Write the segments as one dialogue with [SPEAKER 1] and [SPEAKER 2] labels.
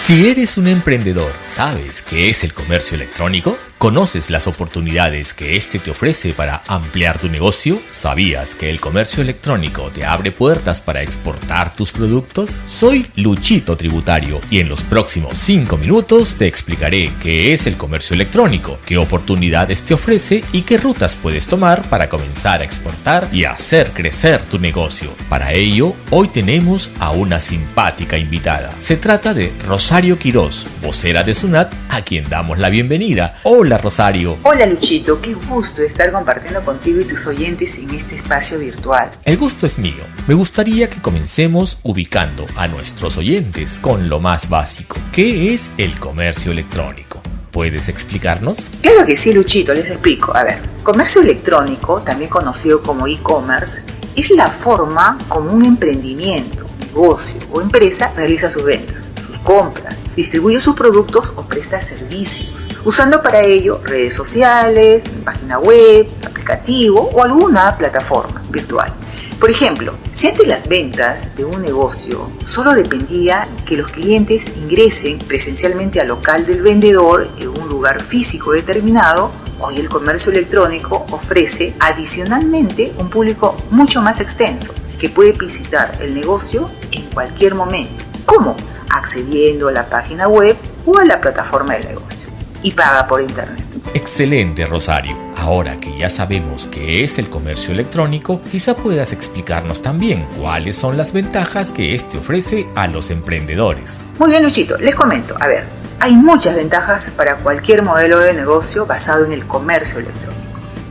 [SPEAKER 1] Si eres un emprendedor, ¿sabes qué es el comercio electrónico? ¿Conoces las oportunidades que este te ofrece para ampliar tu negocio? ¿Sabías que el comercio electrónico te abre puertas para exportar tus productos? Soy Luchito Tributario y en los próximos 5 minutos te explicaré qué es el comercio electrónico, qué oportunidades te ofrece y qué rutas puedes tomar para comenzar a exportar y hacer crecer tu negocio. Para ello, hoy tenemos a una simpática invitada. Se trata de Rosario Quiroz, vocera de Sunat, a quien damos la bienvenida. Hola Hola Rosario.
[SPEAKER 2] Hola Luchito, qué gusto estar compartiendo contigo y tus oyentes en este espacio virtual.
[SPEAKER 1] El gusto es mío. Me gustaría que comencemos ubicando a nuestros oyentes con lo más básico. ¿Qué es el comercio electrónico? ¿Puedes explicarnos?
[SPEAKER 2] Claro que sí, Luchito, les explico. A ver, comercio electrónico, también conocido como e-commerce, es la forma como un emprendimiento, negocio o empresa realiza sus ventas compras, distribuye sus productos o presta servicios, usando para ello redes sociales, página web, aplicativo o alguna plataforma virtual. Por ejemplo, si antes las ventas de un negocio solo dependía que los clientes ingresen presencialmente al local del vendedor en un lugar físico determinado, hoy el comercio electrónico ofrece adicionalmente un público mucho más extenso que puede visitar el negocio en cualquier momento. ¿Cómo? Accediendo a la página web o a la plataforma del negocio y paga por internet.
[SPEAKER 1] Excelente, Rosario. Ahora que ya sabemos qué es el comercio electrónico, quizá puedas explicarnos también cuáles son las ventajas que este ofrece a los emprendedores.
[SPEAKER 2] Muy bien, Luchito, les comento. A ver, hay muchas ventajas para cualquier modelo de negocio basado en el comercio electrónico.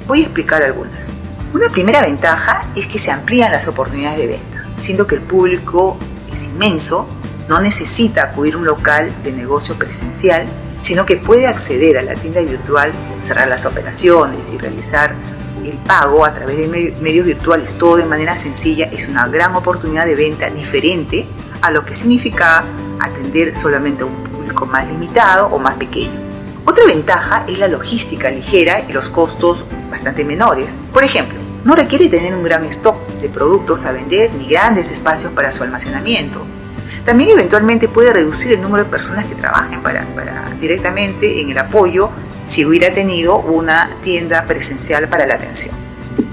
[SPEAKER 2] Voy a explicar algunas. Una primera ventaja es que se amplían las oportunidades de venta, siendo que el público es inmenso no necesita acudir a un local de negocio presencial, sino que puede acceder a la tienda virtual, cerrar las operaciones y realizar el pago a través de medios virtuales, todo de manera sencilla, es una gran oportunidad de venta diferente a lo que significa atender solamente a un público más limitado o más pequeño. Otra ventaja es la logística ligera y los costos bastante menores. Por ejemplo, no requiere tener un gran stock de productos a vender ni grandes espacios para su almacenamiento. También eventualmente puede reducir el número de personas que trabajen para, directamente en el apoyo si hubiera tenido una tienda presencial para la atención.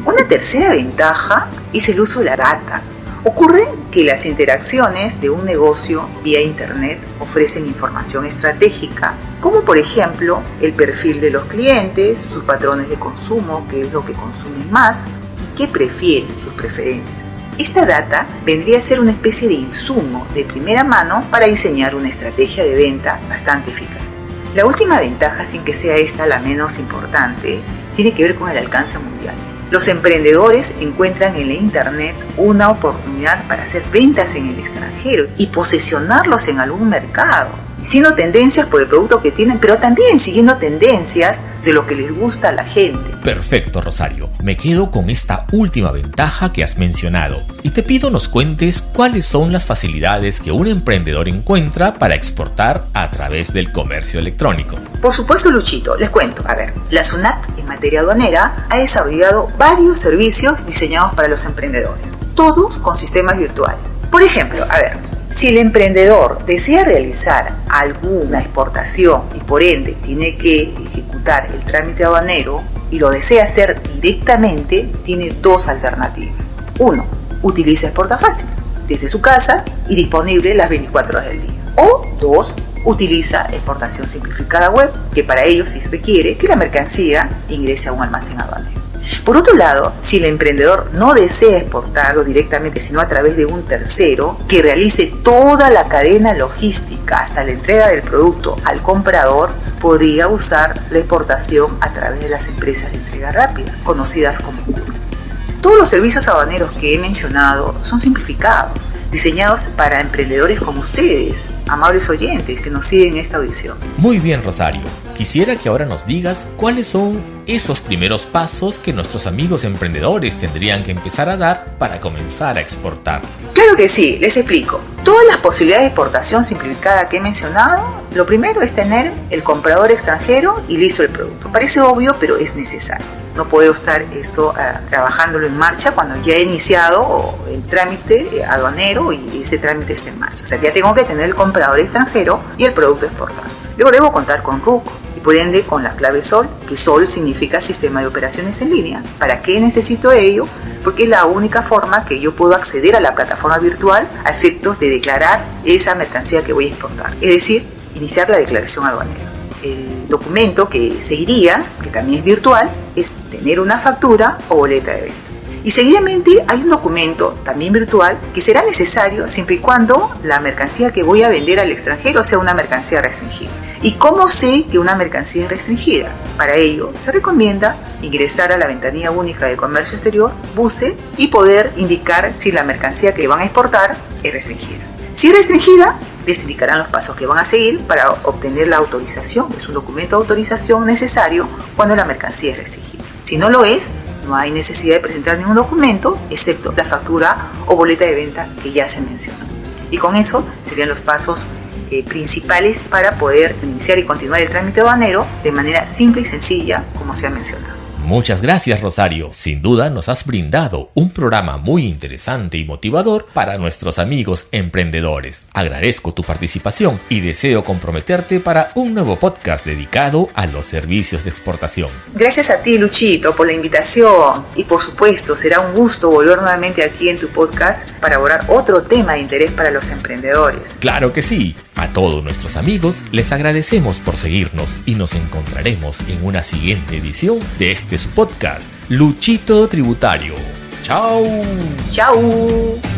[SPEAKER 2] Una tercera ventaja es el uso de la data. Ocurre que las interacciones de un negocio vía Internet ofrecen información estratégica, como por ejemplo el perfil de los clientes, sus patrones de consumo, qué es lo que consumen más y qué prefieren, sus preferencias. Esta data vendría a ser una especie de insumo de primera mano para diseñar una estrategia de venta bastante eficaz. La última ventaja, sin que sea esta la menos importante, tiene que ver con el alcance mundial. Los emprendedores encuentran en la Internet una oportunidad para hacer ventas en el extranjero y posesionarlos en algún mercado siguiendo tendencias por el producto que tienen, pero también siguiendo tendencias de lo que les gusta a la gente.
[SPEAKER 1] Perfecto, Rosario. Me quedo con esta última ventaja que has mencionado y te pido nos cuentes cuáles son las facilidades que un emprendedor encuentra para exportar a través del comercio electrónico.
[SPEAKER 2] Por supuesto, Luchito, les cuento. A ver, la SUNAT en materia aduanera ha desarrollado varios servicios diseñados para los emprendedores, todos con sistemas virtuales. Por ejemplo, a ver, si el emprendedor desea realizar alguna exportación y por ende tiene que ejecutar el trámite aduanero y lo desea hacer directamente, tiene dos alternativas. Uno, utiliza Exporta Fácil desde su casa y disponible las 24 horas del día. O dos, utiliza exportación simplificada web, que para ello sí se requiere que la mercancía ingrese a un almacén aduanero. Por otro lado, si el emprendedor no desea exportarlo directamente, sino a través de un tercero que realice toda la cadena logística hasta la entrega del producto al comprador, podría usar la exportación a través de las empresas de entrega rápida, conocidas como Todos los servicios aduaneros que he mencionado son simplificados, diseñados para emprendedores como ustedes, amables oyentes que nos siguen en esta audición.
[SPEAKER 1] Muy bien, Rosario. Quisiera que ahora nos digas cuáles son esos primeros pasos que nuestros amigos emprendedores tendrían que empezar a dar para comenzar a exportar.
[SPEAKER 2] Claro que sí, les explico. Todas las posibilidades de exportación simplificada que he mencionado, lo primero es tener el comprador extranjero y listo el producto. Parece obvio, pero es necesario. No puedo estar eso ah, trabajándolo en marcha cuando ya he iniciado el trámite eh, aduanero y ese trámite está en marcha. O sea, ya tengo que tener el comprador extranjero y el producto exportado. Luego debo contar con RUC con la clave SOL, que SOL significa Sistema de Operaciones en Línea. ¿Para qué necesito ello? Porque es la única forma que yo puedo acceder a la plataforma virtual a efectos de declarar esa mercancía que voy a exportar. Es decir, iniciar la declaración aduanera. El documento que seguiría, que también es virtual, es tener una factura o boleta de venta. Y seguidamente hay un documento, también virtual, que será necesario siempre y cuando la mercancía que voy a vender al extranjero sea una mercancía restringida. ¿Y cómo sé que una mercancía es restringida? Para ello, se recomienda ingresar a la ventanilla única de comercio exterior, BUSE, y poder indicar si la mercancía que van a exportar es restringida. Si es restringida, les indicarán los pasos que van a seguir para obtener la autorización. Es un documento de autorización necesario cuando la mercancía es restringida. Si no lo es, no hay necesidad de presentar ningún documento, excepto la factura o boleta de venta que ya se mencionó. Y con eso serían los pasos eh, principales para poder iniciar y continuar el trámite aduanero de manera simple y sencilla, como se ha mencionado.
[SPEAKER 1] Muchas gracias Rosario. Sin duda nos has brindado un programa muy interesante y motivador para nuestros amigos emprendedores. Agradezco tu participación y deseo comprometerte para un nuevo podcast dedicado a los servicios de exportación.
[SPEAKER 2] Gracias a ti Luchito por la invitación y por supuesto será un gusto volver nuevamente aquí en tu podcast para abordar otro tema de interés para los emprendedores.
[SPEAKER 1] Claro que sí. A todos nuestros amigos les agradecemos por seguirnos y nos encontraremos en una siguiente edición de este su podcast, Luchito Tributario. Chao.
[SPEAKER 2] Chao.